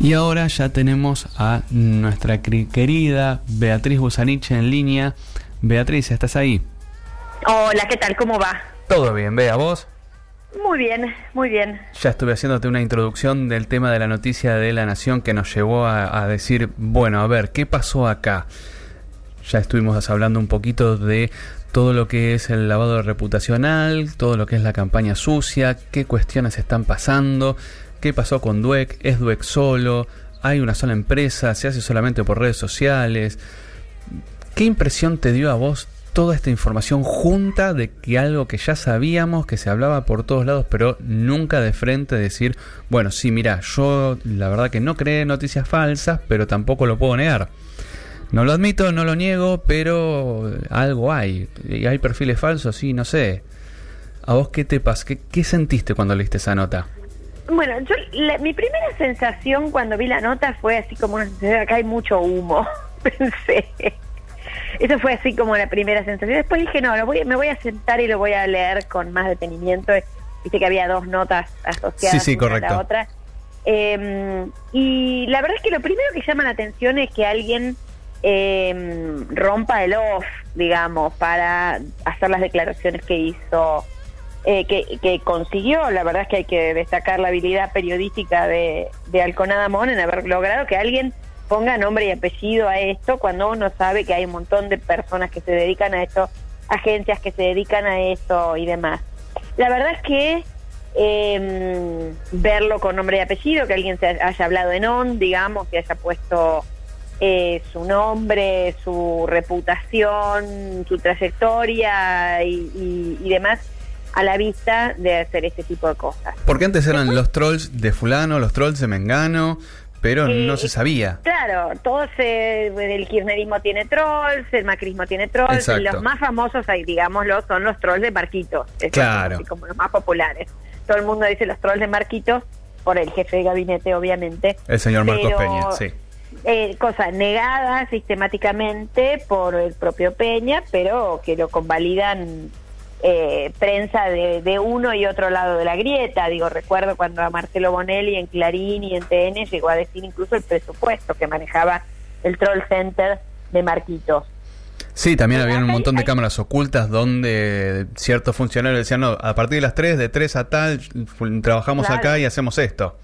Y ahora ya tenemos a nuestra querida Beatriz Busanich en línea. Beatriz, ¿estás ahí? Hola, ¿qué tal? ¿Cómo va? Todo bien, Bea, ¿vos? Muy bien, muy bien. Ya estuve haciéndote una introducción del tema de la noticia de la Nación que nos llevó a, a decir, bueno, a ver, ¿qué pasó acá? Ya estuvimos hablando un poquito de todo lo que es el lavado reputacional, todo lo que es la campaña sucia, qué cuestiones están pasando, ¿Qué pasó con Dweck? ¿Es Dweck solo? ¿Hay una sola empresa? ¿Se hace solamente por redes sociales? ¿Qué impresión te dio a vos toda esta información junta de que algo que ya sabíamos, que se hablaba por todos lados, pero nunca de frente decir, bueno, sí, mira, yo la verdad que no creé noticias falsas, pero tampoco lo puedo negar. No lo admito, no lo niego, pero algo hay. ¿Y hay perfiles falsos? Sí, no sé. ¿A vos qué te pasa? ¿Qué, qué sentiste cuando leíste esa nota? Bueno, yo mi primera sensación cuando vi la nota fue así como una sensación, acá hay mucho humo, pensé. Eso fue así como la primera sensación. Después dije, no, lo voy, me voy a sentar y lo voy a leer con más detenimiento. Viste que había dos notas asociadas sí, sí, a la otra. Em, y la verdad es que lo primero que llama la atención es que alguien eh, rompa el off, digamos, para hacer las declaraciones que hizo eh, que, consiguió. La verdad es que hay que destacar la habilidad periodística de, de Alconada Mon en haber logrado que alguien ponga nombre y apellido a esto cuando uno sabe que hay un montón de personas que se dedican a esto, agencias que se dedican a esto y demás. La verdad es que eh, verlo con nombre y apellido, que alguien se haya hablado en on, digamos, que haya puesto eh, su nombre, su reputación, su trayectoria y demás, a la vista de hacer este tipo de cosas. Porque antes eran los trolls de fulano, los trolls de Mengano, pero no se sabía. Claro, todos el kirchnerismo tiene trolls, el macrismo tiene trolls, los más famosos, digámoslo, son los trolls de Marquitos, claro. como los más populares. Todo el mundo dice los trolls de Marquitos, por el jefe de gabinete, obviamente. El señor Marcos Peña, sí. Eh, cosa negada sistemáticamente por el propio Peña, pero que lo convalidan eh, prensa de, uno y otro lado de la grieta. Digo, recuerdo cuando a Marcelo Bonelli en Clarín y en TN llegó a decir incluso el presupuesto que manejaba el Troll Center de Marquitos. Sí, también había un montón de cámaras ocultas donde ciertos funcionarios decían, no, a partir de las 3, de 3 a tal, trabajamos acá y hacemos esto.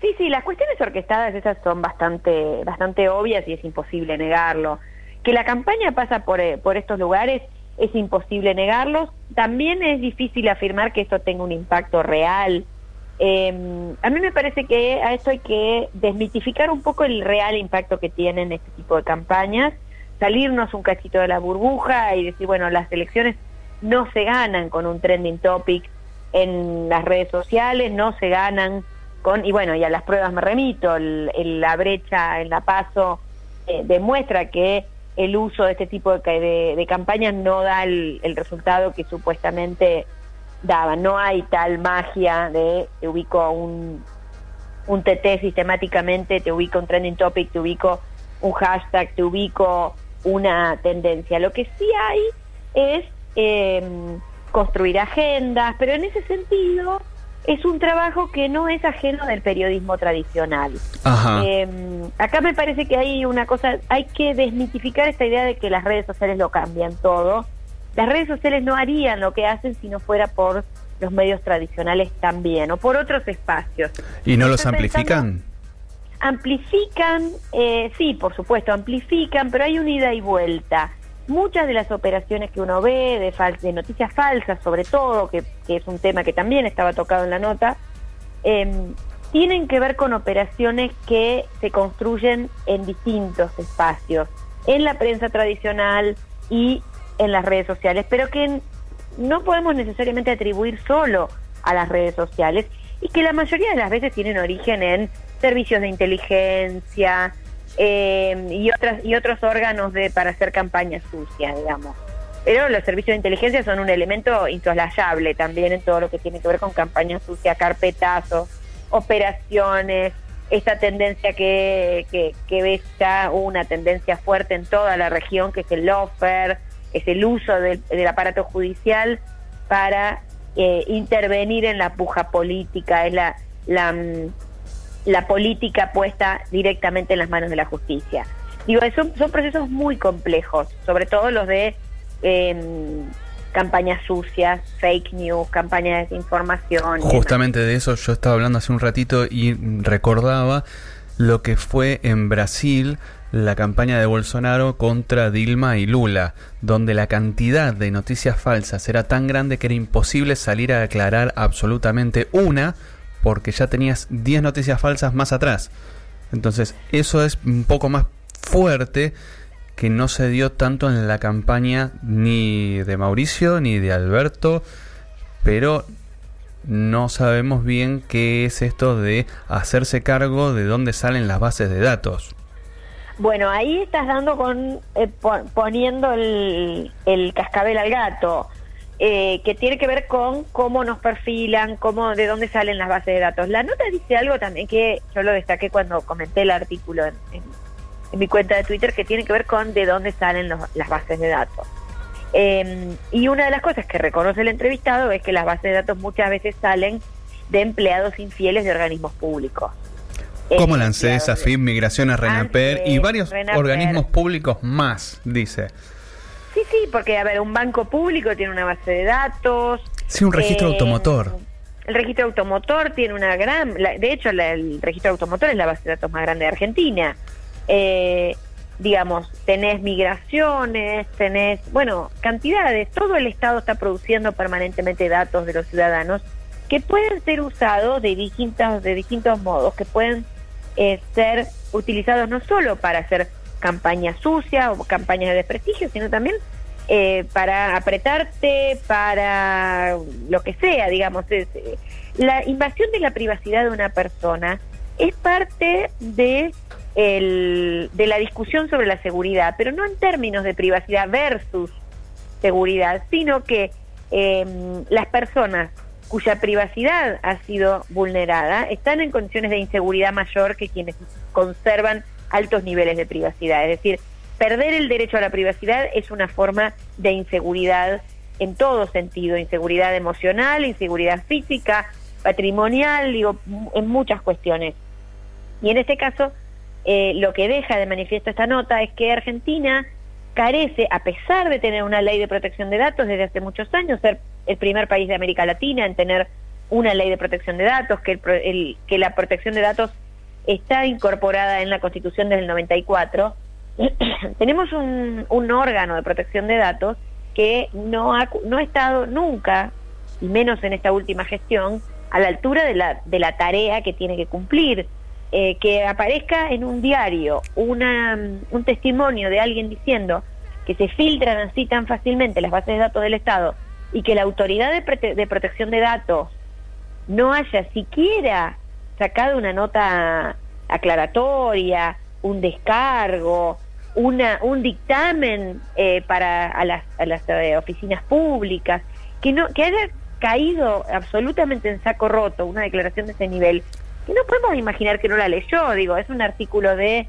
Sí, sí, las cuestiones orquestadas esas son bastante, bastante obvias y es imposible negarlo. Que la campaña pasa por, eh, por estos lugares es imposible negarlos. También es difícil afirmar que esto tenga un impacto real. Em, a mí me parece que a esto hay que desmitificar un poco el real impacto que tienen este tipo de campañas, salirnos un cachito de la burbuja y decir, bueno, las elecciones no se ganan con un trending topic en las redes sociales, no se ganan con, y bueno, y a las pruebas me remito, la brecha en la paso eh, demuestra que el uso de este tipo de, de, campañas no da el, resultado que supuestamente daba. No hay tal magia de te ubico un, un TT sistemáticamente, te ubico un trending topic, te ubico un hashtag, te ubico una tendencia. Lo que sí hay es em, construir agendas, pero en ese sentido es un trabajo que no es ajeno del periodismo tradicional. Em, acá me parece que hay una cosa, hay que desmitificar esta idea de que las redes sociales lo cambian todo. Las redes sociales no harían lo que hacen si no fuera por los medios tradicionales también, o por otros espacios. ¿Y no los amplifican? amplifican, eh, sí, por supuesto, amplifican, pero hay una ida y vuelta muchas de las operaciones que uno ve, de, noticias falsas sobre todo, que, es un tema que también estaba tocado en la nota, em, tienen que ver con operaciones que se construyen en distintos espacios, en la prensa tradicional y en las redes sociales, pero que no podemos necesariamente atribuir solo a las redes sociales y que la mayoría de las veces tienen origen en servicios de inteligencia, eh, y otras y otros órganos de para hacer campañas sucias, digamos. Pero los servicios de inteligencia son un elemento insoslayable también en todo lo que tiene que ver con campañas sucias, carpetazos, operaciones, esta tendencia que, que, que ves ya una tendencia fuerte en toda la región, que es el lofer, es el uso del, aparato judicial para eh, intervenir en la puja política, es la, la, mm, la política puesta directamente en las manos de la justicia. Digo, son, son procesos muy complejos, sobre todo los de em, campañas sucias, fake news, campañas de desinformación. Justamente de eso yo estaba hablando hace un ratito y recordaba lo que fue en Brasil la campaña de Bolsonaro contra Dilma y Lula, donde la cantidad de noticias falsas era tan grande que era imposible salir a aclarar absolutamente una, porque ya tenías 10 noticias falsas más atrás. Entonces, eso es un poco más fuerte que no se dio tanto en la campaña ni de Mauricio ni de Alberto, pero no sabemos bien qué es esto de hacerse cargo de dónde salen las bases de datos. Bueno, ahí estás dando con eh, poniendo el, cascabel al gato, eh, que tiene que ver con cómo nos perfilan, cómo de dónde salen las bases de datos. La nota dice algo también que yo lo destaqué cuando comenté el artículo en, mi cuenta de Twitter, que tiene que ver con de dónde salen las bases de datos. Em, y una de las cosas que reconoce el entrevistado es que las bases de datos muchas veces salen de empleados infieles de organismos públicos. Como la ANSES, AFIP, Migraciones, RENAPER y varios organismos públicos más, dice. Sí, sí, porque, a ver, un banco público tiene una base de datos. Sí, un registro eh, automotor. El registro automotor tiene una gran... de hecho, el registro automotor es la base de datos más grande de Argentina. Eh, digamos, tenés migraciones, tenés, bueno, cantidades. Todo el Estado está produciendo permanentemente datos de los ciudadanos que pueden ser usados de distintos, de distintos modos, que pueden eh, ser utilizados no solo para hacer campañas sucias o campañas de desprestigio, sino también eh, para apretarte, para lo que sea, digamos. Eh, la invasión de la privacidad de una persona es parte de, el, de la discusión sobre la seguridad, pero no en términos de privacidad versus seguridad, sino que em, las personas cuya privacidad ha sido vulnerada están en condiciones de inseguridad mayor que quienes conservan altos niveles de privacidad. Es decir, perder el derecho a la privacidad es una forma de inseguridad en todo sentido, inseguridad emocional, inseguridad física, patrimonial, digo, en muchas cuestiones. Y en este caso, eh, lo que deja de manifiesto esta nota es que Argentina carece, a pesar de tener una ley de protección de datos desde hace muchos años, ser el primer país de América Latina en tener una ley de protección de datos, que, el, que la protección de datos está incorporada en la Constitución desde el 94, tenemos un, órgano de protección de datos que no ha, no ha estado nunca, y menos en esta última gestión, a la altura de la, de la tarea que tiene que cumplir. Eh, que aparezca en un diario una, un testimonio de alguien diciendo que se filtran así tan fácilmente las bases de datos del Estado y que la autoridad de protección de datos no haya siquiera sacado una nota aclaratoria, un descargo, una, un dictamen eh, para a las, a las eh, oficinas públicas, que no que haya caído absolutamente en saco roto una declaración de ese nivel y no podemos imaginar que no la leyó, digo, es un artículo de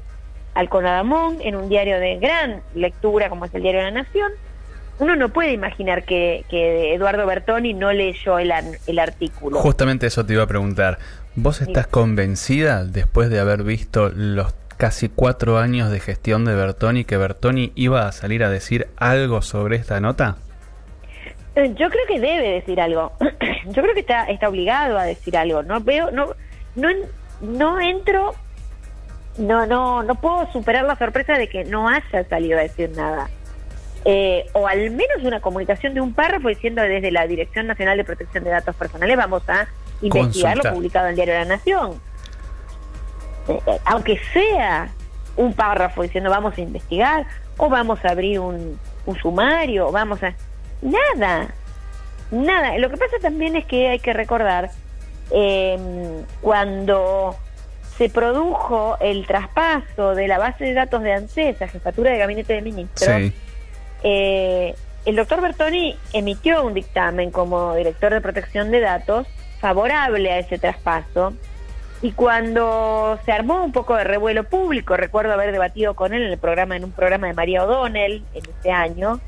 Alconadamón en un diario de gran lectura como es el Diario de la Nación. Uno no puede imaginar que, Eduardo Bertoni no leyó el, el artículo. Justamente eso te iba a preguntar. ¿Vos estás convencida, después de haber visto los casi cuatro años de gestión de Bertoni, que Bertoni iba a salir a decir algo sobre esta nota? Eh, yo creo que debe decir algo. Yo creo que está, está obligado a decir algo. No veo, no, no, no entro, no, no, no puedo superar la sorpresa de que no haya salido a decir nada. Eh, o al menos una comunicación de un párrafo diciendo desde la Dirección Nacional de Protección de Datos Personales vamos a investigar lo publicado en el Diario de la Nación. Eh, eh, aunque sea un párrafo diciendo vamos a investigar o vamos a abrir un, un sumario, o vamos a... Nada, nada. Lo que pasa también es que hay que recordar eh, cuando se produjo el traspaso de la base de datos de ANSES a Jefatura de Gabinete de Ministros, eh, el doctor Bertoni emitió un dictamen como director de protección de datos favorable a ese traspaso. Y cuando se armó un poco de revuelo público, recuerdo haber debatido con él en el programa, en un programa de María O'Donnell en ese año,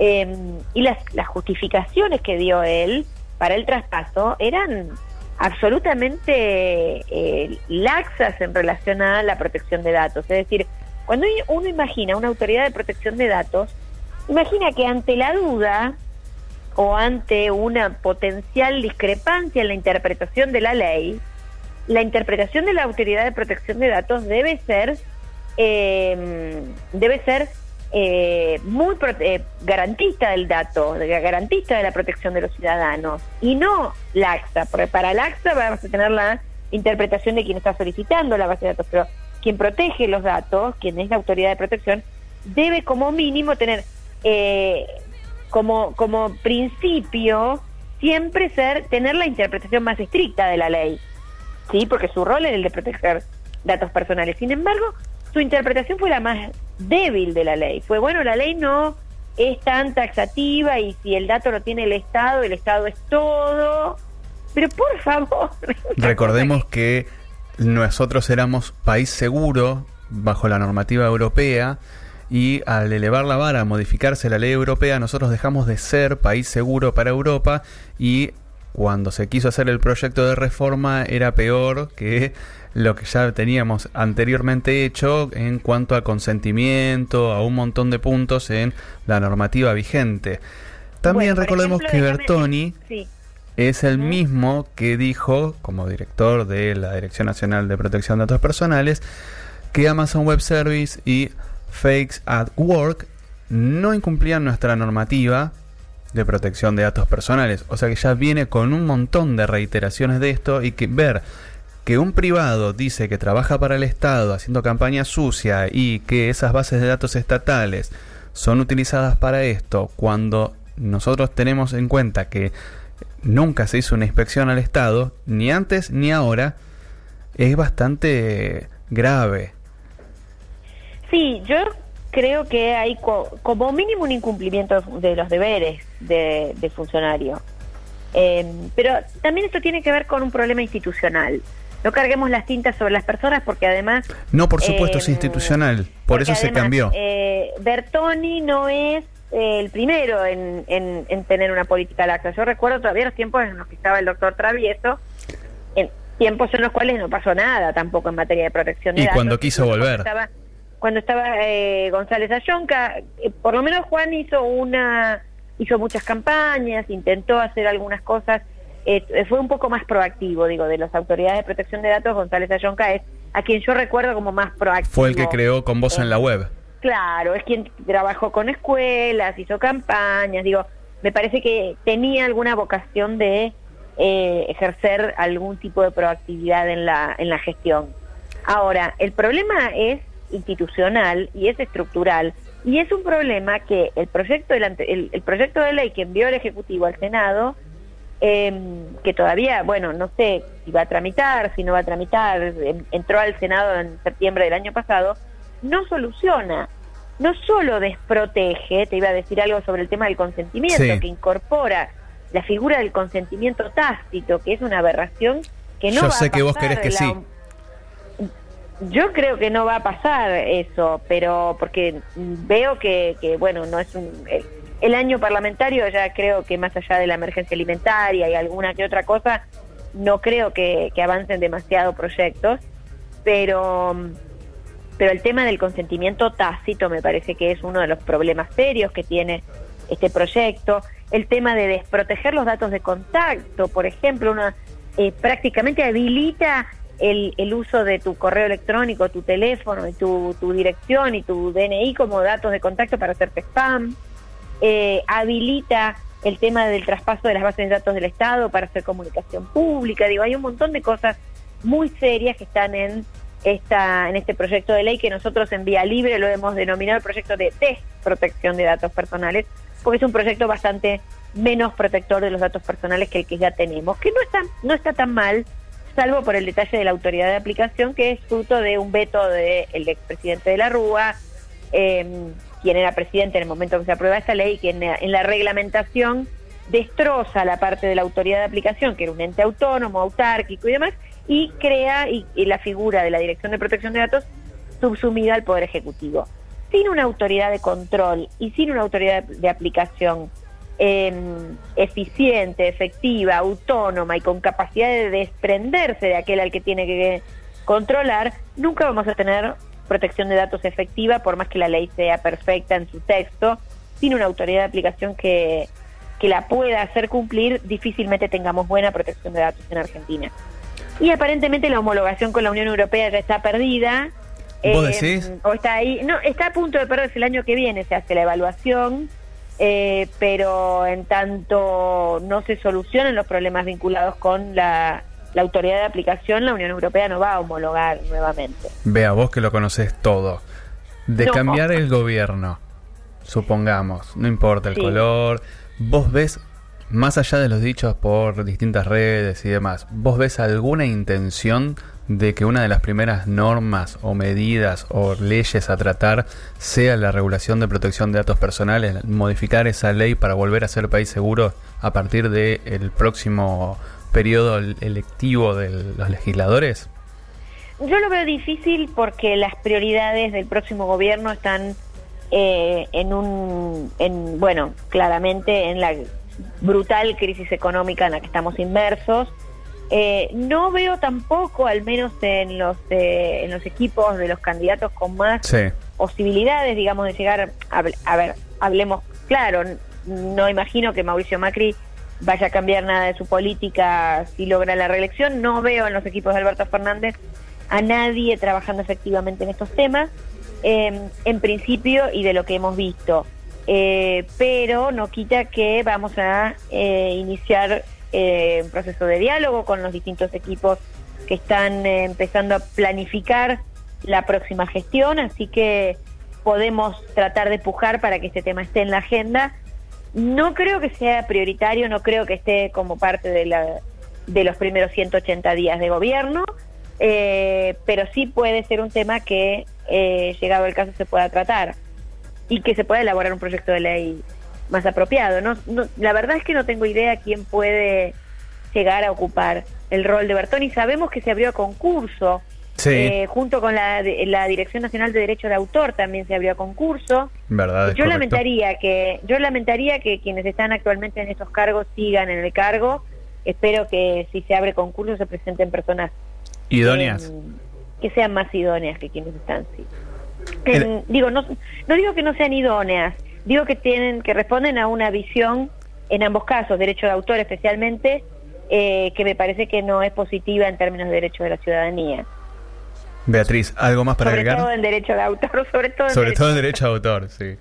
eh, y las, las justificaciones que dio él para el traspaso eran absolutamente eh, laxas en relación a la protección de datos. Es decir, cuando uno imagina una autoridad de protección de datos, imagina que ante la duda o ante una potencial discrepancia en la interpretación de la ley, la interpretación de la autoridad de protección de datos debe ser eh, debe ser eh, muy eh, garantista del dato, garantista de la protección de los ciudadanos y no laxa, porque para laxa vamos a tener la interpretación de quien está solicitando la base de datos, pero quien protege los datos, quien es la autoridad de protección, debe como mínimo tener eh, como, como principio siempre ser tener la interpretación más estricta de la ley, sí, porque su rol es el de proteger datos personales. Sin embargo, su interpretación fue la más débil de la ley. Fue, bueno, la ley no es tan taxativa y si el dato lo tiene el Estado, el Estado es todo. Pero por favor. Recordemos que nosotros éramos país seguro bajo la normativa europea y al elevar la vara, modificarse la ley europea, nosotros dejamos de ser país seguro para Europa y cuando se quiso hacer el proyecto de reforma era peor que lo que ya teníamos anteriormente hecho en cuanto a consentimiento, a un montón de puntos en la normativa vigente. También recordemos que Bertoni es el mismo que dijo, como director de la Dirección Nacional de Protección de Datos Personales, que Amazon Web Service y Fakes at Work no incumplían nuestra normativa de protección de datos personales. O sea que ya viene con un montón de reiteraciones de esto y que ver que un privado dice que trabaja para el Estado haciendo campaña sucia y que esas bases de datos estatales son utilizadas para esto cuando nosotros tenemos en cuenta que nunca se hizo una inspección al Estado, ni antes ni ahora, es bastante grave. Sí, yo creo que hay como mínimo un incumplimiento de los deberes de, funcionario. Eh, pero también esto tiene que ver con un problema institucional. No carguemos las tintas sobre las personas porque además... No, por supuesto, es eh, institucional. Por eso se cambió. Eh, Bertoni no es el primero en, en, tener una política laxa. Yo recuerdo todavía los tiempos en los que estaba el doctor Travieso, en tiempos en los cuales no pasó nada tampoco en materia de protección de y cuando quiso volver cuando estaba eh, González Ayonca, eh, por lo menos Juan hizo una, hizo muchas campañas, intentó hacer algunas cosas, eh, fue un poco más proactivo, digo, de las autoridades de protección de datos, González Ayonca es a quien yo recuerdo como más proactivo. Fue el que creó con voz en la web. Claro, es quien trabajó con escuelas, hizo campañas, digo, me parece que tenía alguna vocación de ejercer algún tipo de proactividad en la, en la gestión. Ahora, el problema es institucional y es estructural y es un problema que el proyecto de, el, el proyecto de ley que envió el Ejecutivo al Senado, em, que todavía, bueno, no sé si va a tramitar, si no va a tramitar, em, entró al Senado en septiembre del año pasado, no soluciona, no solo desprotege, te iba a decir algo sobre el tema del consentimiento, que incorpora la figura del consentimiento tácito, que es una aberración que no Yo sé que vos querés que sí. Yo creo que no va a pasar eso, pero porque veo que, bueno, no es un... El, año parlamentario ya creo que más allá de la emergencia alimentaria y alguna que otra cosa, no creo que, que avancen demasiado proyectos, pero, pero el tema del consentimiento tácito me parece que es uno de los problemas serios que tiene este proyecto. El tema de desproteger los datos de contacto, por ejemplo, una, eh, prácticamente habilita el, el, uso de tu correo electrónico, tu teléfono, y tu, tu, dirección y tu DNI como datos de contacto para hacerte spam, eh, habilita el tema del traspaso de las bases de datos del Estado para hacer comunicación pública, digo, hay un montón de cosas muy serias que están en esta en este proyecto de ley que nosotros en Vía Libre lo hemos denominado el proyecto de desprotección de datos personales, porque es un proyecto bastante menos protector de los datos personales que el que ya tenemos, que no está no está tan mal, salvo por el detalle de la autoridad de aplicación, que es fruto de un veto del expresidente de la Rúa, em, quien era presidente en el momento que se aprueba esta ley, quien en la reglamentación destroza la parte de la autoridad de aplicación, que era un ente autónomo, autárquico y demás, y crea y, la figura de la Dirección de Protección de Datos subsumida al Poder Ejecutivo. Sin una autoridad de control y sin una autoridad de aplicación em, eficiente, efectiva, autónoma y con capacidad de desprenderse de aquel al que tiene que controlar, nunca vamos a tener protección de datos efectiva, por más que la ley sea perfecta en su texto, sin una autoridad de aplicación que, que la pueda hacer cumplir, difícilmente tengamos buena protección de datos en Argentina. Y aparentemente la homologación con la Unión Europea ya está perdida. ¿Vos eh, decís? O está ahí. No, está a punto de perderse el año que viene, se hace la evaluación, eh, pero en tanto no se solucionan los problemas vinculados con la, la autoridad de aplicación, la Unión Europea no va a homologar nuevamente. Vea, vos que lo conoces todo. De cambiar el gobierno, supongamos, no importa el color, vos ves más allá de los dichos por distintas redes y demás, ¿vos ves alguna intención de que una de las primeras normas o medidas o leyes a tratar sea la regulación de protección de datos personales, modificar esa ley para volver a ser país seguro a partir del próximo periodo electivo de los legisladores? Yo lo veo difícil porque las prioridades del próximo gobierno están eh, en un, en, bueno, claramente en la brutal crisis económica en la que estamos inmersos. Eh, no veo tampoco, al menos en los eh, en los equipos de los candidatos con más posibilidades, digamos, de llegar a, a, ver, hablemos claro, no imagino que Mauricio Macri vaya a cambiar nada de su política si logra la reelección. No veo en los equipos de Alberto Fernández a nadie trabajando efectivamente en estos temas, eh, en principio y de lo que hemos visto. Eh, pero no quita que vamos a eh, iniciar eh, un proceso de diálogo con los distintos equipos que están empezando a planificar la próxima gestión, así que podemos tratar de pujar para que este tema esté en la agenda. No creo que sea prioritario, no creo que esté como parte de, la, de los primeros 180 días de gobierno, pero sí puede ser un tema que, llegado el caso, se pueda tratar y que se pueda elaborar un proyecto de ley más apropiado. No, la verdad es que no tengo idea quién puede llegar a ocupar el rol de Bertoni. Sabemos que se abrió a concurso. Eh, junto con la, la Dirección Nacional de Derecho de Autor también se abrió a concurso. ¿Verdad? Yo lamentaría que yo lamentaría que quienes están actualmente en estos cargos sigan en el cargo. Espero que si se abre concurso se presenten personas idóneas que sean más idóneas que quienes están. Sí digo, no, no digo que no sean idóneas, digo que tienen, que responden a una visión, en ambos casos, derecho de autor especialmente, eh, que me parece que no es positiva en términos de derecho de la ciudadanía. Beatriz, ¿algo más para agregar? Sobre todo en derecho de autor, sobre todo en Sobre derecho todo en derecho de autor, sí.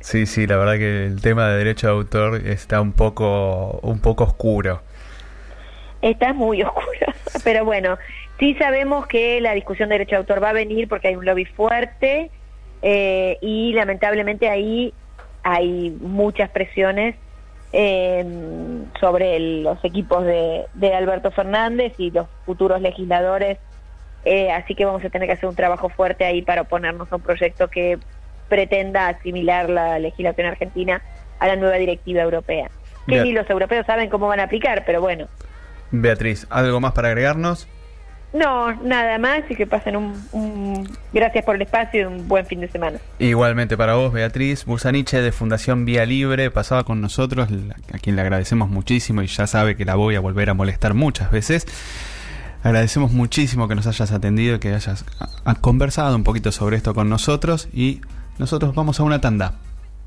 Sí, sí, la verdad que el tema de derecho de autor está un poco, un poco oscuro. Está muy oscuro, pero bueno, Sí sabemos que la discusión de derecho de autor va a venir porque hay un lobby fuerte eh, y lamentablemente ahí hay muchas presiones eh, sobre los equipos de, Alberto Fernández y los futuros legisladores, eh, así que vamos a tener que hacer un trabajo fuerte ahí para oponernos a un proyecto que pretenda asimilar la legislación argentina a la nueva directiva europea. Que ni los europeos saben cómo van a aplicar, pero bueno. Beatriz, ¿algo más para agregarnos? No, nada más y que pasen un, Gracias por el espacio y un buen fin de semana. Igualmente para vos, Beatriz Bursaniche de Fundación Vía Libre pasaba con nosotros, a quien le agradecemos muchísimo y ya sabe que la voy a volver a molestar muchas veces. Agradecemos muchísimo que nos hayas atendido, que hayas conversado un poquito sobre esto con nosotros y nosotros vamos a una tanda.